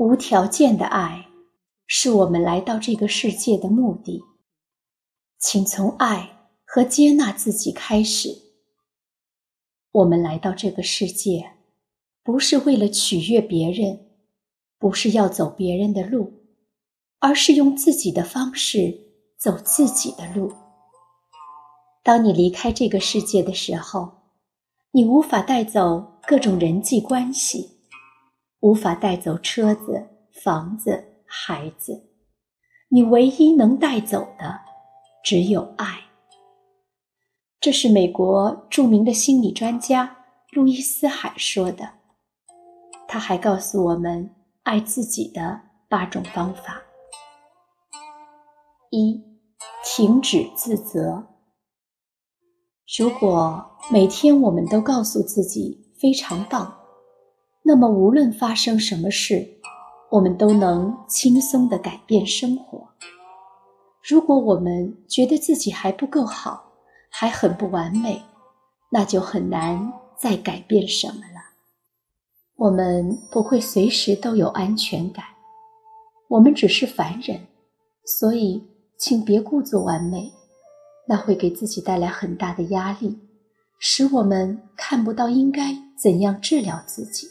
无条件的爱是我们来到这个世界的目的。请从爱和接纳自己开始。我们来到这个世界，不是为了取悦别人，不是要走别人的路，而是用自己的方式走自己的路。当你离开这个世界的时候，你无法带走各种人际关系，无法带走车子、房子、孩子，你唯一能带走的只有爱。这是美国著名的心理专家路易斯·海说的。他还告诉我们爱自己的八种方法：一、停止自责。如果每天我们都告诉自己非常棒，那么无论发生什么事，我们都能轻松的改变生活。如果我们觉得自己还不够好，还很不完美，那就很难再改变什么了。我们不会随时都有安全感，我们只是凡人，所以请别故作完美。那会给自己带来很大的压力，使我们看不到应该怎样治疗自己。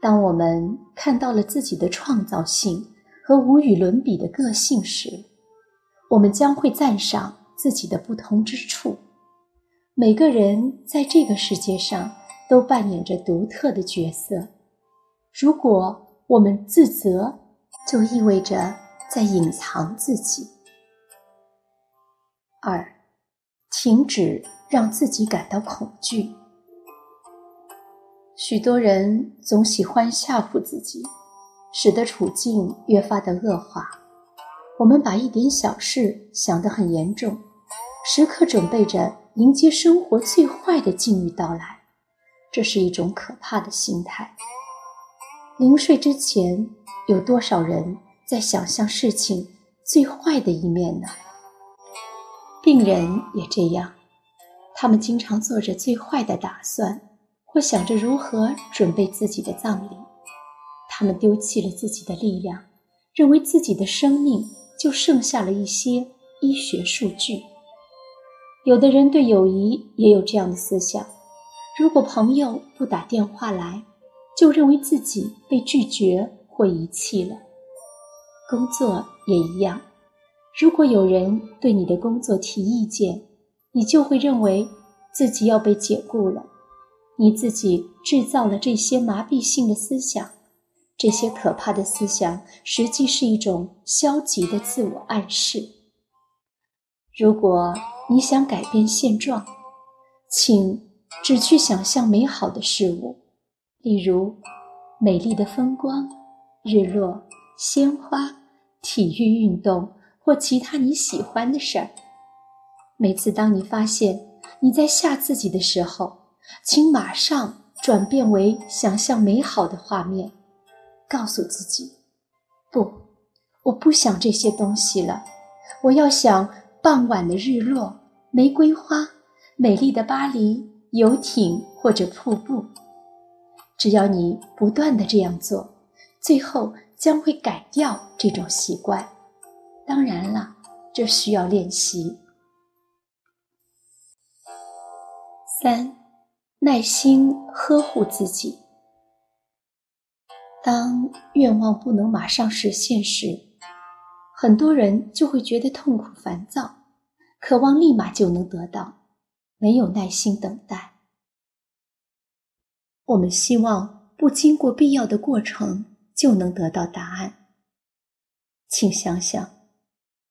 当我们看到了自己的创造性和无与伦比的个性时，我们将会赞赏自己的不同之处。每个人在这个世界上都扮演着独特的角色。如果我们自责，就意味着在隐藏自己。二，停止让自己感到恐惧。许多人总喜欢吓唬自己，使得处境越发的恶化。我们把一点小事想得很严重，时刻准备着迎接生活最坏的境遇到来，这是一种可怕的心态。临睡之前，有多少人在想象事情最坏的一面呢？病人也这样，他们经常做着最坏的打算，或想着如何准备自己的葬礼。他们丢弃了自己的力量，认为自己的生命就剩下了一些医学数据。有的人对友谊也有这样的思想：如果朋友不打电话来，就认为自己被拒绝或遗弃了。工作也一样。如果有人对你的工作提意见，你就会认为自己要被解雇了。你自己制造了这些麻痹性的思想，这些可怕的思想实际是一种消极的自我暗示。如果你想改变现状，请只去想象美好的事物，例如美丽的风光、日落、鲜花、体育运动。或其他你喜欢的事儿。每次当你发现你在吓自己的时候，请马上转变为想象美好的画面，告诉自己：“不，我不想这些东西了。我要想傍晚的日落、玫瑰花、美丽的巴黎、游艇或者瀑布。”只要你不断的这样做，最后将会改掉这种习惯。当然了，这需要练习。三，耐心呵护自己。当愿望不能马上实现时，很多人就会觉得痛苦、烦躁，渴望立马就能得到，没有耐心等待。我们希望不经过必要的过程就能得到答案。请想想。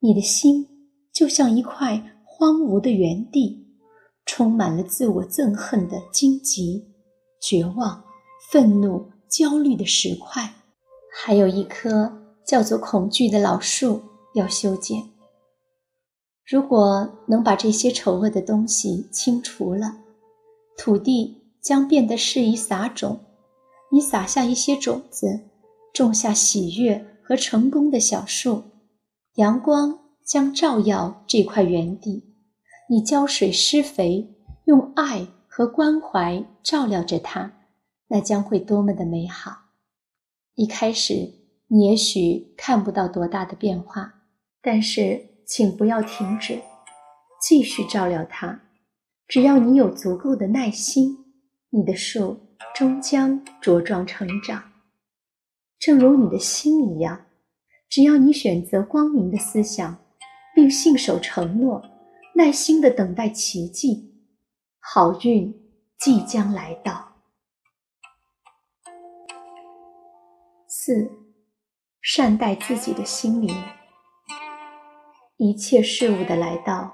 你的心就像一块荒芜的原地，充满了自我憎恨的荆棘、绝望、愤怒、焦虑的石块，还有一棵叫做恐惧的老树要修剪。如果能把这些丑恶的东西清除了，土地将变得适宜撒种。你撒下一些种子，种下喜悦和成功的小树。阳光将照耀这块园地，你浇水施肥，用爱和关怀照料着它，那将会多么的美好！一开始你也许看不到多大的变化，但是请不要停止，继续照料它。只要你有足够的耐心，你的树终将茁壮成长，正如你的心一样。只要你选择光明的思想，并信守承诺，耐心的等待奇迹，好运即将来到。四，善待自己的心灵。一切事物的来到，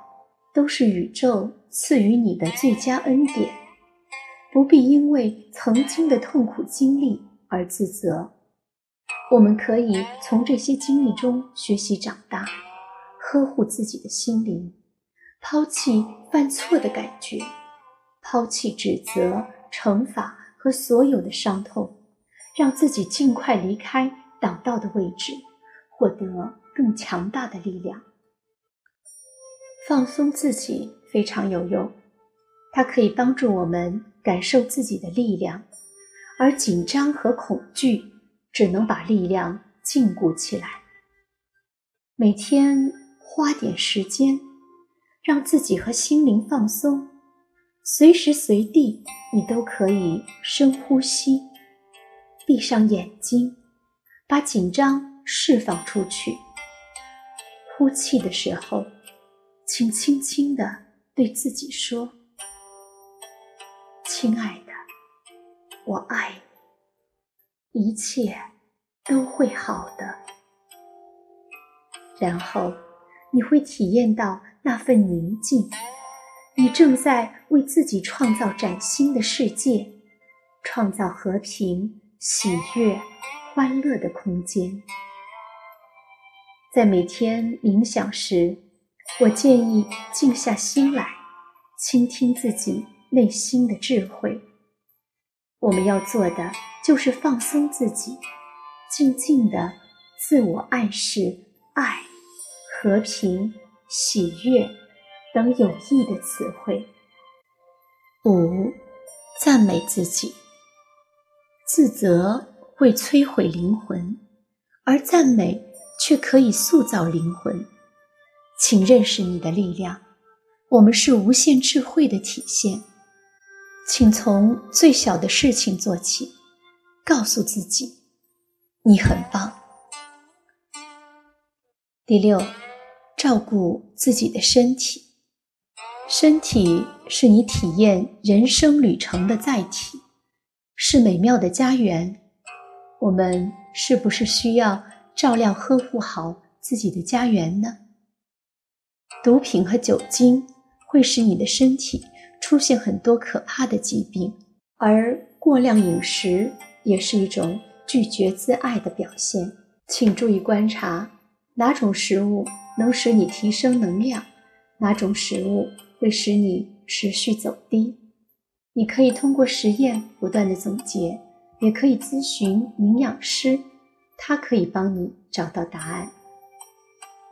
都是宇宙赐予你的最佳恩典，不必因为曾经的痛苦经历而自责。我们可以从这些经历中学习长大，呵护自己的心灵，抛弃犯错的感觉，抛弃指责、惩罚和所有的伤痛。让自己尽快离开挡道的位置，获得更强大的力量。放松自己非常有用，它可以帮助我们感受自己的力量，而紧张和恐惧只能把力量禁锢起来。每天花点时间，让自己和心灵放松，随时随地你都可以深呼吸。闭上眼睛，把紧张释放出去。呼气的时候，请轻轻地对自己说：“亲爱的，我爱你，一切都会好的。”然后你会体验到那份宁静，你正在为自己创造崭新的世界，创造和平。喜悦、欢乐的空间。在每天冥想时，我建议静下心来，倾听自己内心的智慧。我们要做的就是放松自己，静静的自我暗示爱、和平、喜悦等有益的词汇。五、赞美自己。自责会摧毁灵魂，而赞美却可以塑造灵魂。请认识你的力量，我们是无限智慧的体现。请从最小的事情做起，告诉自己，你很棒。第六，照顾自己的身体。身体是你体验人生旅程的载体。是美妙的家园，我们是不是需要照料呵护好自己的家园呢？毒品和酒精会使你的身体出现很多可怕的疾病，而过量饮食也是一种拒绝自爱的表现。请注意观察哪种食物能使你提升能量，哪种食物会使你持续走低。你可以通过实验不断的总结，也可以咨询营养师，他可以帮你找到答案。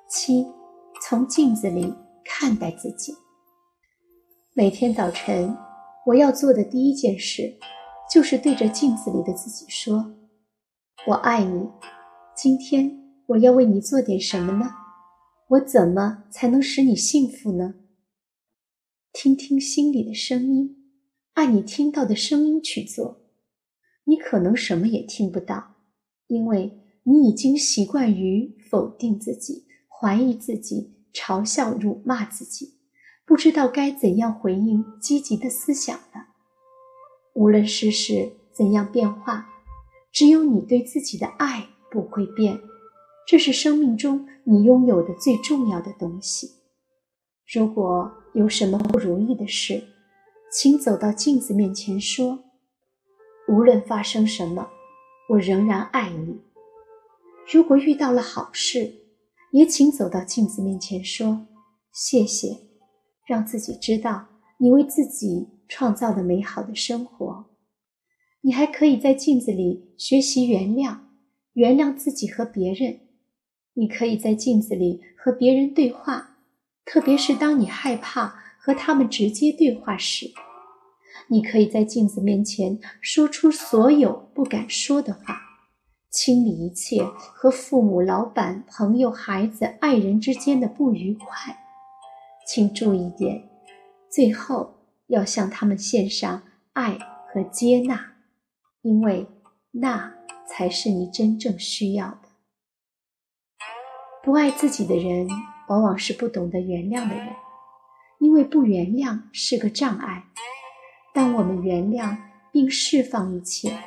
七，从镜子里看待自己。每天早晨，我要做的第一件事，就是对着镜子里的自己说：“我爱你。”今天我要为你做点什么呢？我怎么才能使你幸福呢？听听心里的声音。按你听到的声音去做，你可能什么也听不到，因为你已经习惯于否定自己、怀疑自己、嘲笑、辱骂自己，不知道该怎样回应积极的思想了。无论世事怎样变化，只有你对自己的爱不会变，这是生命中你拥有的最重要的东西。如果有什么不如意的事，请走到镜子面前说：“无论发生什么，我仍然爱你。”如果遇到了好事，也请走到镜子面前说：“谢谢，让自己知道你为自己创造的美好的生活。”你还可以在镜子里学习原谅，原谅自己和别人。你可以在镜子里和别人对话，特别是当你害怕。和他们直接对话时，你可以在镜子面前说出所有不敢说的话，清理一切和父母、老板、朋友、孩子、爱人之间的不愉快。请注意点，最后要向他们献上爱和接纳，因为那才是你真正需要的。不爱自己的人，往往是不懂得原谅的人，因为不原谅是个障碍。当我们原谅并释放一切，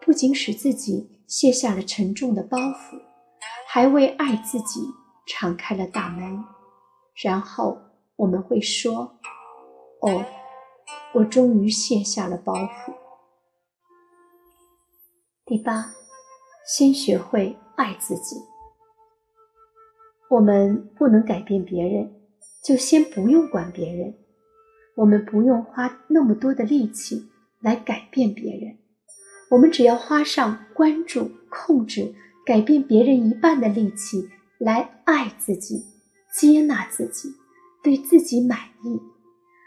不仅使自己。卸下了沉重的包袱，还为爱自己敞开了大门。然后我们会说：“哦，我终于卸下了包袱。”第八，先学会爱自己。我们不能改变别人，就先不用管别人。我们不用花那么多的力气来改变别人。我们只要花上关注、控制、改变别人一半的力气来爱自己、接纳自己、对自己满意，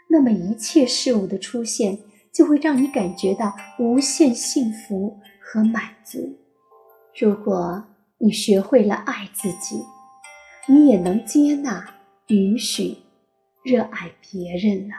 那么一切事物的出现就会让你感觉到无限幸福和满足。如果你学会了爱自己，你也能接纳、允许、热爱别人了。